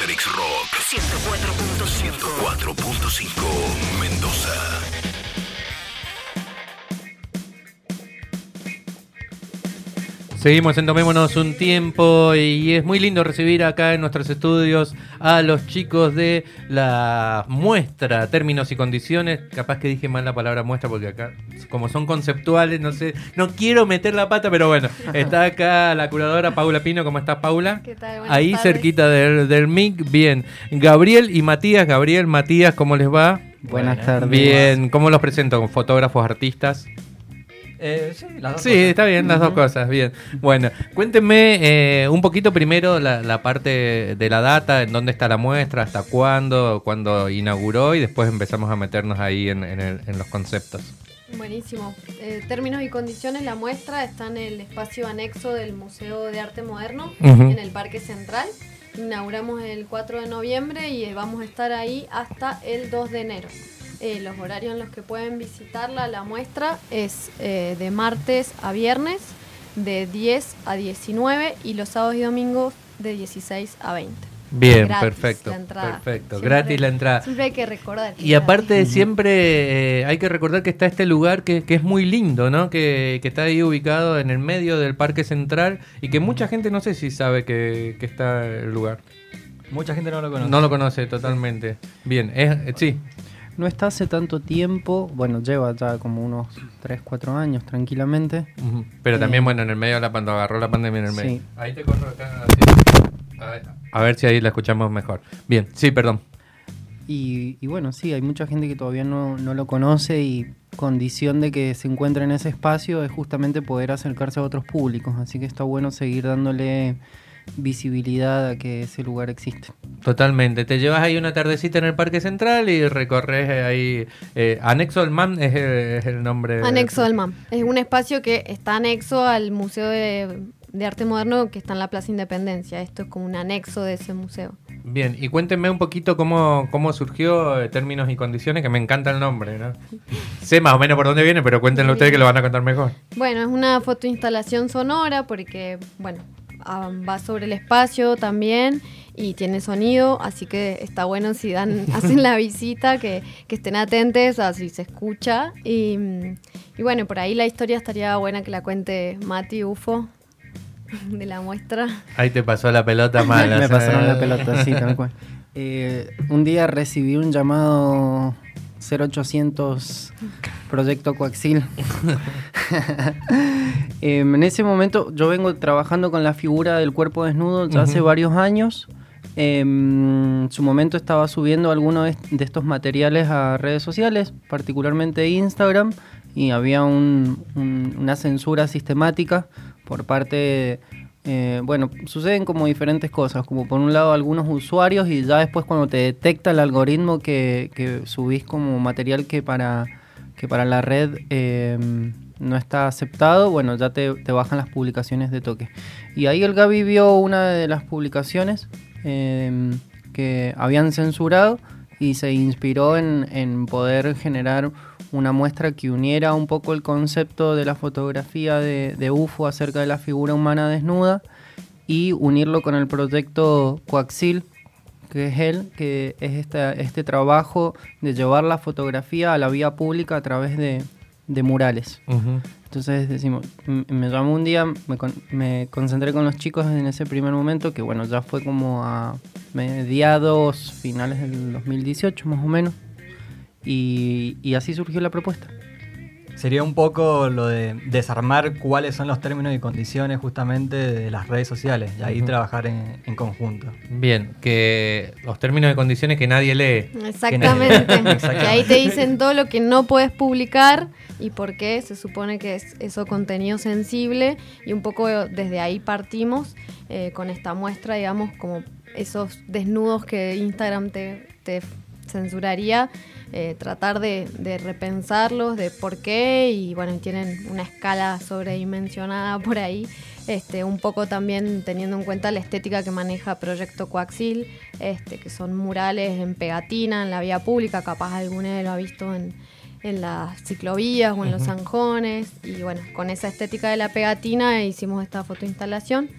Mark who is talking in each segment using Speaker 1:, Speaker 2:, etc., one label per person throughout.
Speaker 1: Asterix Rock 104.5 104.5 Mendoza.
Speaker 2: Seguimos en Tomémonos un tiempo y es muy lindo recibir acá en nuestros estudios a los chicos de la muestra, términos y condiciones. Capaz que dije mal la palabra muestra porque acá, como son conceptuales, no sé, no quiero meter la pata, pero bueno, está acá la curadora Paula Pino. ¿Cómo estás, Paula?
Speaker 3: ¿Qué tal? Buenas
Speaker 2: Ahí
Speaker 3: tardes.
Speaker 2: cerquita del, del mic, bien. Gabriel y Matías, Gabriel, Matías, ¿cómo les va?
Speaker 4: Buenas tardes.
Speaker 2: Bien, ¿cómo los presento? ¿Fotógrafos, artistas?
Speaker 5: Eh, sí, las dos
Speaker 2: Sí,
Speaker 5: cosas.
Speaker 2: está bien, las dos cosas, bien. Bueno, cuéntenme eh, un poquito primero la, la parte de la data, en dónde está la muestra, hasta cuándo, cuándo inauguró y después empezamos a meternos ahí en, en el- en los conceptos.
Speaker 3: Buenísimo. Eh, términos y condiciones, la muestra está en el espacio anexo del Museo de Arte Moderno, en el Parque Central. Inauguramos el 4 de noviembre y vamos a estar ahí hasta el 2 de enero. Eh, los horarios en los que pueden visitarla, la muestra, es eh, de martes a viernes, de 10 a 19 y los sábados y domingos de 16 a 20.
Speaker 2: Bien,
Speaker 3: Gratis
Speaker 2: perfecto,
Speaker 3: la entrada.
Speaker 2: perfecto,
Speaker 3: Siempre-
Speaker 2: gratis la entrada.
Speaker 3: Siempre hay que recordar. que
Speaker 2: Y aparte
Speaker 3: gratis.
Speaker 2: siempre eh, hay que recordar que está este lugar que, que es muy lindo, ¿no? Que, que está ahí ubicado en el medio del Parque Central y que mucha gente no sé si sabe que, que está el lugar.
Speaker 5: Mucha gente no lo conoce.
Speaker 2: No lo conoce totalmente. Bien, es, eh, sí.
Speaker 4: No está hace tanto tiempo, bueno, lleva ya como unos 3, 4 años tranquilamente.
Speaker 2: Pero también,
Speaker 4: Eh,
Speaker 2: bueno, en el medio de la cuando agarró la pandemia en el medio.
Speaker 4: Sí.
Speaker 2: Ahí te corro acá. así. A ver, a ver si ahí la escuchamos mejor. Bien, sí, perdón.
Speaker 4: Y, y bueno, sí, hay mucha gente que todavía no, no lo conoce y condición de que se encuentre en ese espacio es justamente poder acercarse a otros públicos. Así que está bueno seguir dándole visibilidad a que ese lugar existe.
Speaker 2: Totalmente. Te llevas ahí una tardecita en el Parque Central y recorres ahí. eh, Anexo al MAM es el, es el nombre.
Speaker 3: Anexo al MAM. Es un espacio que está anexo al Museo de, de Arte Moderno que está en la Plaza Independencia. Esto es como un anexo de ese museo.
Speaker 2: Bien, y cuéntenme un poquito cómo, cómo surgió eh, términos y condiciones, que me encanta el nombre, ¿no? sé más o menos por dónde viene, pero cuéntenlo ustedes que lo van a contar mejor.
Speaker 3: Bueno, es una fotoinstalación sonora porque, bueno, va sobre el espacio también y tiene sonido, así que está bueno si dan, hacen la visita, que, que estén atentos a si se escucha. Y, y bueno, por ahí la historia estaría buena que la cuente Mati Ufo de la muestra.
Speaker 2: Ahí te pasó la pelota mala.
Speaker 4: Pasaron la pelota, sí, tal cual. Eh, un día recibí un llamado 0800 Proyecto Coaxil. Em, en ese momento yo vengo trabajando con la figura del cuerpo desnudo ya hace varios años. Em, en su momento estaba subiendo algunos de de estos materiales a redes sociales, particularmente Instagram, y había un- un- una censura sistemática por parte eh, bueno, suceden como diferentes cosas, como por un lado algunos usuarios y ya después cuando te detecta el algoritmo que, subís como material que para, que para la red eh, no está aceptado, bueno, ya te, te bajan las publicaciones de toque. Y ahí el Gaby vio una de las publicaciones eh, que habían censurado y se inspiró en, en poder generar una muestra que uniera un poco el concepto de la fotografía de, de UFO acerca de la figura humana desnuda y unirlo con el proyecto Coaxil, que es él, que es esta- este trabajo de llevar la fotografía a la vía pública a través de, de murales.
Speaker 2: Ujú.
Speaker 4: Entonces decimos, me llamó un día, me, con- me concentré con los chicos en ese primer momento, que bueno, ya fue como a mediados, finales del 2018 más o menos, y, y así surgió la propuesta.
Speaker 5: Sería un poco lo de desarmar cuáles son los términos y condiciones justamente de las redes sociales y ahí trabajar en, en conjunto.
Speaker 2: Bien, que los términos y condiciones que nadie lee.
Speaker 3: Exactamente.
Speaker 5: Exactamente.
Speaker 3: Y ahí te dicen todo lo que no puedes publicar y por qué se supone que es eso contenido sensible y un poco desde ahí partimos eh, con esta muestra, digamos, como esos desnudos que Instagram te, te censuraría, eh, tratar de, de repensarlos, de por qué y bueno, tienen una escala sobredimensionada por ahí. Este, un poco también teniendo en cuenta la estética que maneja Proyecto Coaxil, este, que son murales en pegatina, en la vía pública, capaz alguno lo ha visto en, en las ciclovías o en los zanjones. Y bueno, con esa estética de la pegatina hicimos esta fotoinstalación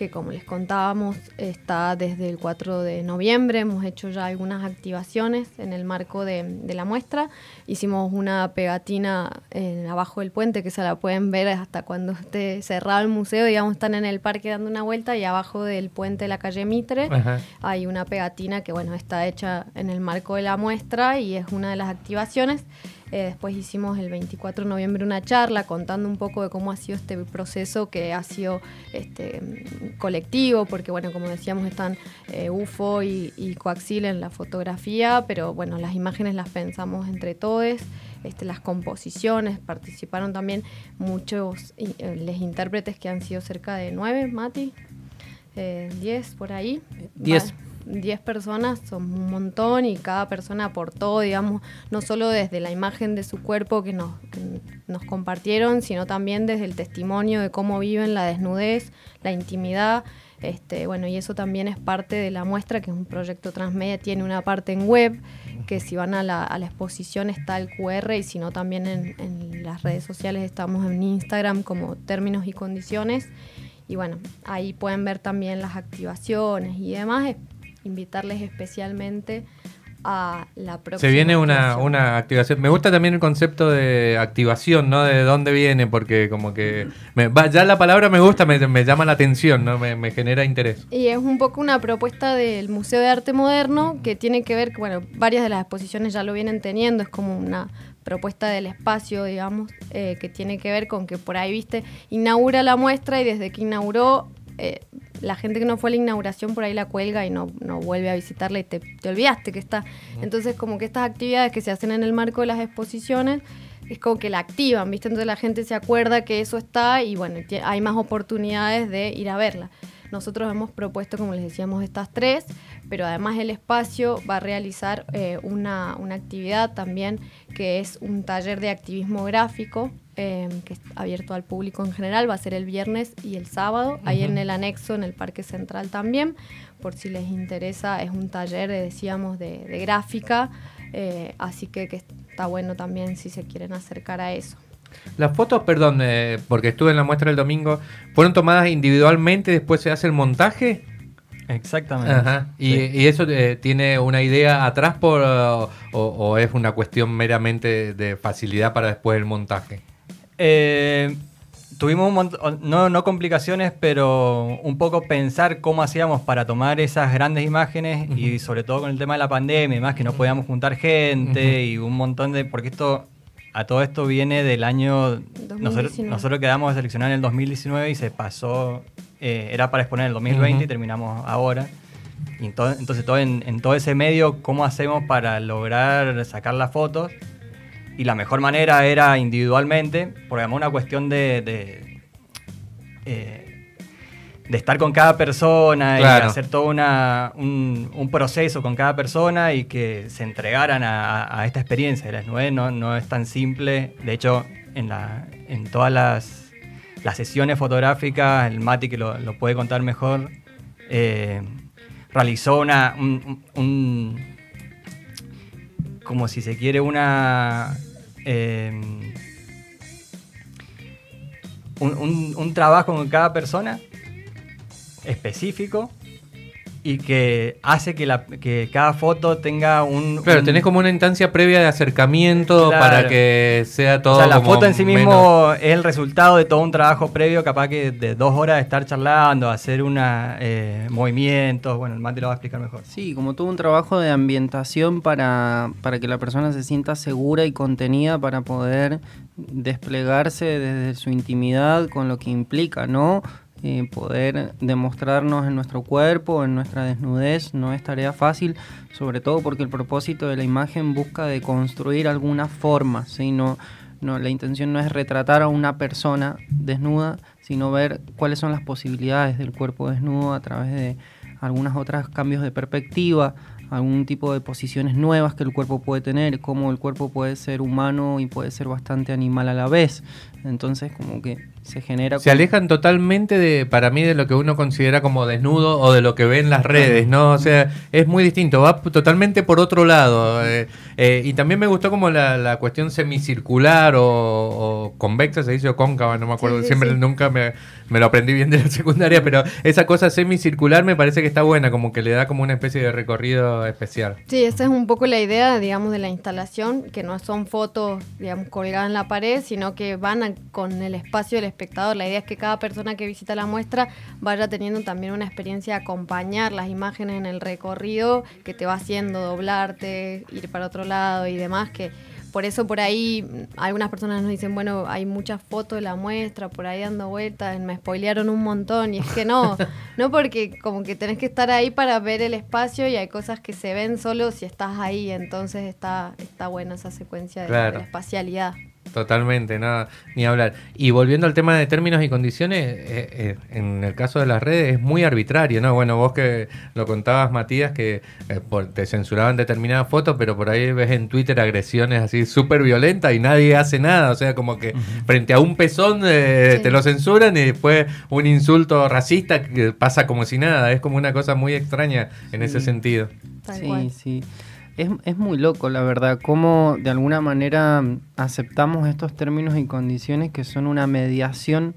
Speaker 3: que como les contábamos está desde el 4 de noviembre, hemos hecho ya algunas activaciones en el marco de, de la muestra, hicimos una pegatina en, abajo del puente que se la pueden ver hasta cuando esté cerrado el museo, digamos están en el parque dando una vuelta y abajo del puente de la calle Mitre
Speaker 2: Ajá.
Speaker 3: hay una pegatina que bueno está hecha en el marco de la muestra y es una de las activaciones. Eh, después hicimos el 24 de noviembre una charla contando un poco de cómo ha sido este proceso que ha sido este, colectivo, porque bueno, como decíamos, están eh, UFO y, y Coaxil en la fotografía, pero bueno, las imágenes las pensamos entre todos. Este, las composiciones, participaron también muchos eh, les intérpretes que han sido cerca de nueve, Mati, eh, diez por ahí.
Speaker 4: Diez.
Speaker 3: 10 personas son un montón y cada persona aportó, digamos, no solo desde la imagen de su cuerpo que nos, compartieron, sino también desde el testimonio de cómo viven la desnudez, la intimidad. Este, bueno, y eso también es parte de la muestra, que es un proyecto transmedia, tiene una parte en web, que si van a la, a la exposición está el QR y si no también en, en las redes sociales estamos en Instagram como términos y condiciones. Y bueno, ahí pueden ver también las activaciones y demás. Es- Invitarles especialmente a la próxima.
Speaker 2: Se viene una,
Speaker 3: activación.
Speaker 2: una activación. Me gusta también el concepto de activación, ¿no? De dónde viene, porque como que... me- va, ya la palabra me gusta, me, me llama la atención, ¿no? Me, me genera interés.
Speaker 3: Y es un poco una propuesta del Museo de Arte Moderno que tiene que ver, bueno, varias de las exposiciones ya lo vienen teniendo, es como una propuesta del espacio, digamos, eh, que tiene que ver con que por ahí, viste, inaugura la muestra y desde que inauguró, eh, la gente que no fue a la inauguración por ahí la cuelga y no, no vuelve a visitarla y te, te olvidaste que está. Entonces, como que estas actividades que se hacen en el marco de las exposiciones es como que la activan, ¿viste? Entonces la gente se acuerda que eso está y bueno, hay más oportunidades de ir a verla. Nosotros hemos propuesto, como les decíamos, estas tres, pero además el espacio va a realizar eh, una, una actividad también que es un taller de activismo gráfico eh, que es abierto al público en general, va a ser el viernes y el sábado, ahí en el anexo, en el Parque Central también, por si les interesa, es un taller, eh, decíamos, de, de gráfica, eh, así que, que está bueno también si se quieren acercar a eso.
Speaker 2: Las fotos, perdón, eh, porque estuve en la muestra el domingo, ¿fueron tomadas individualmente y después se hace el montaje?
Speaker 5: Exactamente.
Speaker 2: Ajá. ¿Y,
Speaker 5: Sí.
Speaker 2: y eso eh, tiene una idea atrás por, o, o es una cuestión meramente de facilidad para después el montaje?
Speaker 5: Eh, tuvimos un montón, no, no complicaciones, pero un poco pensar cómo hacíamos para tomar esas grandes imágenes y sobre todo con el tema de la pandemia y más que no podíamos juntar gente y un montón de... Porque esto, a todo esto viene del año... Nosotros,
Speaker 3: 2019.
Speaker 5: nosotros quedamos seleccionados en el 2019 y se pasó, eh, era para exponer en el 2020
Speaker 2: Ujú.
Speaker 5: y terminamos ahora. Y ento- entonces, todo en, en todo ese medio, ¿cómo hacemos para lograr sacar las fotos? Y la mejor manera era individualmente, porque además una cuestión de, de, eh, de estar con cada persona
Speaker 2: Claro.
Speaker 5: y hacer todo una, un, un proceso con cada persona y que se entregaran a, esta experiencia. La desnudez no, no es tan simple. De hecho, en, la, en todas las, las sesiones fotográficas, el Mati que lo, lo puede contar mejor, eh, realizó una, un- un- como si se quiere una eh, un, un- un trabajo con cada persona específico y que hace que, la, que cada foto tenga un...
Speaker 2: Claro,
Speaker 5: un-
Speaker 2: tenés como una instancia previa de acercamiento
Speaker 5: Claro.
Speaker 2: para que sea todo
Speaker 5: o sea, la
Speaker 2: como
Speaker 5: foto en sí
Speaker 2: menos-
Speaker 5: mismo es el resultado de todo un trabajo previo, capaz que de dos horas de estar charlando, hacer una, eh, movimientos. Bueno, el Mati lo va a explicar mejor.
Speaker 4: Sí, como todo un trabajo de ambientación para, para que la persona se sienta segura y contenida para poder desplegarse desde su intimidad con lo que implica, ¿no? Eh, poder demostrarnos en nuestro cuerpo, en nuestra desnudez, no es tarea fácil, sobre todo porque el propósito de la imagen busca de construir alguna forma, ¿sí? No, no, la intención no es retratar a una persona desnuda, sino ver cuáles son las posibilidades del cuerpo desnudo a través de algunos otros cambios de perspectiva, algún tipo de posiciones nuevas que el cuerpo puede tener, cómo el cuerpo puede ser humano y puede ser bastante animal a la vez. Entonces, como que se genera...
Speaker 2: Se
Speaker 4: como-
Speaker 2: alejan totalmente de, para mí, de lo que uno considera como desnudo o de lo que ve en las redes, ¿no? O sea, es muy distinto, va totalmente por otro lado. eh, eh, y también me gustó como la, la cuestión semicircular o, o convexa, se dice, o cóncava, no me acuerdo,
Speaker 3: Sí, sí,
Speaker 2: siempre
Speaker 3: sí.
Speaker 2: nunca me, me lo aprendí bien de la secundaria, pero esa cosa semicircular me parece que está buena, como que le da como una especie de recorrido especial.
Speaker 3: Sí, esa es un poco la idea, digamos, de la instalación, que no son fotos, digamos, colgadas en la pared, sino que van a- con el espacio del espectador. La idea es que cada persona que visita la muestra vaya teniendo también una experiencia de acompañar las imágenes en el recorrido que te va haciendo doblarte, ir para otro lado y demás, que por eso por ahí algunas personas nos dicen, bueno, hay muchas fotos de la muestra por ahí dando vueltas, me spoilearon un montón y es que no, no porque como que tenés que estar ahí para ver el espacio y hay cosas que se ven solo si estás ahí, entonces está, está buena esa secuencia de, de la espacialidad.
Speaker 2: Totalmente, nada, ni hablar. Y volviendo al tema de términos y condiciones, eh, eh, en el caso de las redes es muy arbitrario, ¿no? Bueno, vos que lo contabas, Matías, que eh, por- te censuraban determinadas fotos, pero por ahí ves en Twitter agresiones así súper violentas y nadie hace nada. O sea, como que frente a un pezón eh,
Speaker 3: Sí.
Speaker 2: te lo censuran y después un insulto racista que pasa como si nada. Es como una cosa muy extraña en ese sentido.
Speaker 3: Tal
Speaker 4: sí,
Speaker 3: cual.
Speaker 4: sí. Es, es muy loco, la verdad, cómo de alguna manera aceptamos estos términos y condiciones que son una mediación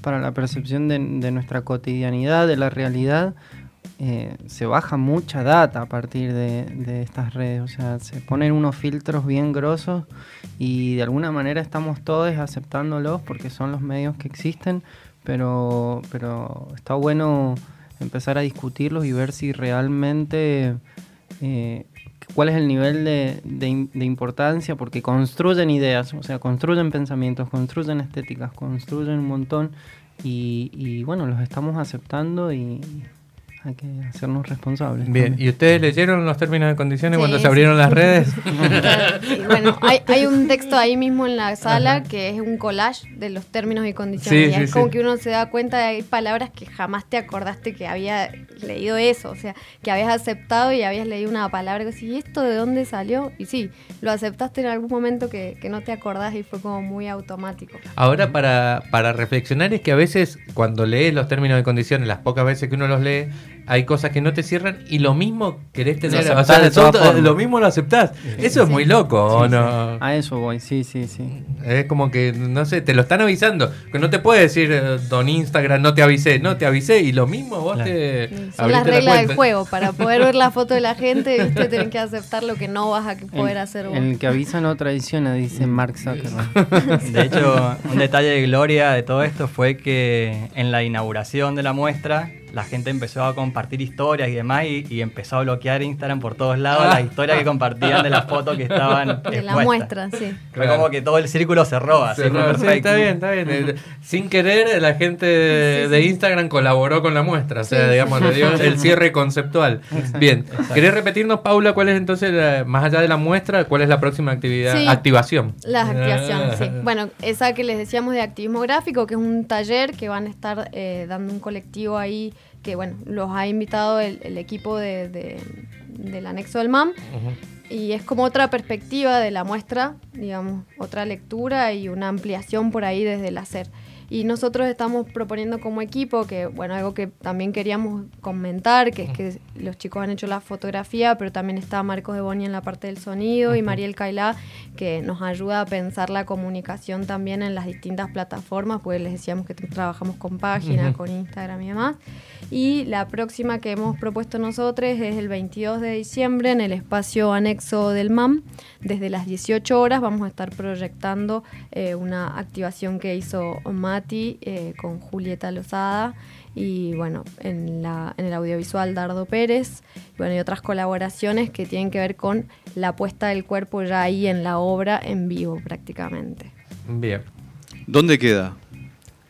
Speaker 4: para la percepción de, nuestra cotidianidad, de la realidad. Eh, se baja mucha data a partir de, de estas redes, o sea, se ponen unos filtros bien grosos y de alguna manera estamos todos aceptándolos porque son los medios que existen, pero, pero está bueno empezar a discutirlos y ver si realmente eh, cuál es el nivel de, de im- de importancia, porque construyen ideas, o sea, construyen pensamientos, construyen estéticas, construyen un montón y, y, bueno, los estamos aceptando y hay que hacernos responsables.
Speaker 2: Bien,
Speaker 4: también.
Speaker 2: ¿y ustedes leyeron los términos y condiciones
Speaker 3: Sí,
Speaker 2: cuando se
Speaker 3: sí.
Speaker 2: abrieron las redes?
Speaker 3: Y bueno, hay, hay un texto ahí mismo en la sala que es un collage de los términos y condiciones.
Speaker 2: Sí,
Speaker 3: y
Speaker 2: sí,
Speaker 3: es como
Speaker 2: sí.
Speaker 3: que uno se da cuenta de hay palabras que jamás te acordaste que había leído eso. O sea, que habías aceptado y habías leído una palabra que decís, ¿y esto de dónde salió? Y sí, lo aceptaste en algún momento que, que no te acordás y fue como muy automático.
Speaker 2: Ahora, para, para reflexionar, es que a veces cuando lees los términos y condiciones, las pocas veces que uno los lee, hay cosas que no te cierran y lo mismo querés tener.
Speaker 4: Lo
Speaker 2: o sea,
Speaker 4: de
Speaker 2: lo mismo lo aceptás. Eso es muy loco, ¿o
Speaker 4: Sí,
Speaker 2: no?
Speaker 4: A eso voy, sí, sí, sí.
Speaker 2: Es como que, no sé, te lo están avisando. Que no te puede decir, eh, don Instagram, no te avisé. No, te avisé. Y lo mismo vos
Speaker 5: Claro.
Speaker 2: te.
Speaker 3: Son las
Speaker 2: la
Speaker 3: reglas del juego. Para poder ver la foto de la gente, ¿viste? tenés que aceptar lo que no vas a poder
Speaker 4: El-
Speaker 3: hacer vos.
Speaker 4: El que avisa no traiciona, dice Mark Zuckerberg.
Speaker 5: De hecho, un detalle de gloria de todo esto fue que en la inauguración de la muestra la gente empezó a compartir historias y demás y, y empezó a bloquear Instagram por todos lados las historias que compartían de las fotos que estaban
Speaker 3: de la muestra, sí.
Speaker 5: Fue
Speaker 2: Claro.
Speaker 5: como que todo el círculo
Speaker 2: sí,
Speaker 5: perfecto.
Speaker 2: está bien, está bien. Eh, Sin querer, la gente de. Instagram colaboró con la muestra. O sea,
Speaker 3: Sí.
Speaker 2: digamos, le dio el cierre conceptual. Bien. ¿Querés repetirnos, Paula, cuál es entonces, la- más allá de la muestra, cuál es la próxima actividad?
Speaker 3: Sí.
Speaker 2: Activación.
Speaker 3: Las activaciones, sí.
Speaker 2: Ah.
Speaker 3: Bueno, esa que les decíamos de activismo gráfico, que es un taller que van a estar eh, dando un colectivo ahí, que bueno, los ha invitado el, el equipo de, de- del anexo del MAM. Y es como otra perspectiva de la muestra, digamos, otra lectura y una ampliación por ahí desde el hacer. Y nosotros estamos proponiendo como equipo, que bueno, algo que también queríamos comentar, que es que los chicos han hecho la fotografía, pero también está Marcos de Boni en la parte del sonido y Mariel Cailá, que nos ayuda a pensar la comunicación también en las distintas plataformas, pues les decíamos que trabajamos con páginas,
Speaker 2: Ujú.
Speaker 3: con Instagram y demás. Y la próxima que hemos propuesto nosotros es el 22 de diciembre en el espacio anexo del MAM. Desde las 18 horas vamos a estar proyectando eh, una activación que hizo Mati eh, con Julieta Lozada y bueno, en, la, en el audiovisual Dardo Pérez bueno, y otras colaboraciones que tienen que ver con la puesta del cuerpo ya ahí en la obra en vivo prácticamente.
Speaker 2: Bien.
Speaker 6: ¿Dónde queda?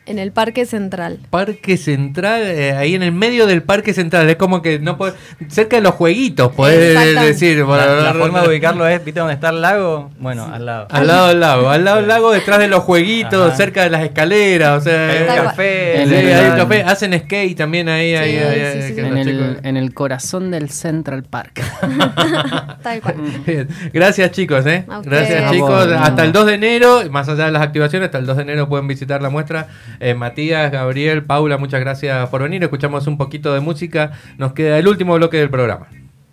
Speaker 3: En el Parque Central.
Speaker 2: Parque Central, eh, ahí en el medio del Parque Central, es como que no puede, cerca de los jueguitos, podés decir.
Speaker 5: La, la forma de ubicarlo es, ¿viste dónde está el lago? Bueno, al lado.
Speaker 2: Al lado del lago, al lado del lago, detrás de los jueguitos,
Speaker 5: Ajá.
Speaker 2: cerca de las escaleras, o sea,
Speaker 5: Hay un
Speaker 3: Tal cual.
Speaker 5: café.
Speaker 2: Sí,
Speaker 4: el-
Speaker 2: hay un café, hacen skate también ahí, ahí,
Speaker 3: Sí,
Speaker 2: ahí,
Speaker 3: sí, sí, sí.
Speaker 4: en, el, en el corazón del Central Park.
Speaker 3: Tal cual.
Speaker 2: Bien. Gracias chicos, ¿eh? Gracias chicos.
Speaker 4: vos,
Speaker 2: Hasta
Speaker 4: no.
Speaker 2: el 2 de enero, más allá de las activaciones, hasta el 2 de enero pueden visitar la muestra Eh, Matías, Gabriel, Paula, muchas gracias por venir. Escuchamos un poquito de música. Nos queda el último bloque del programa.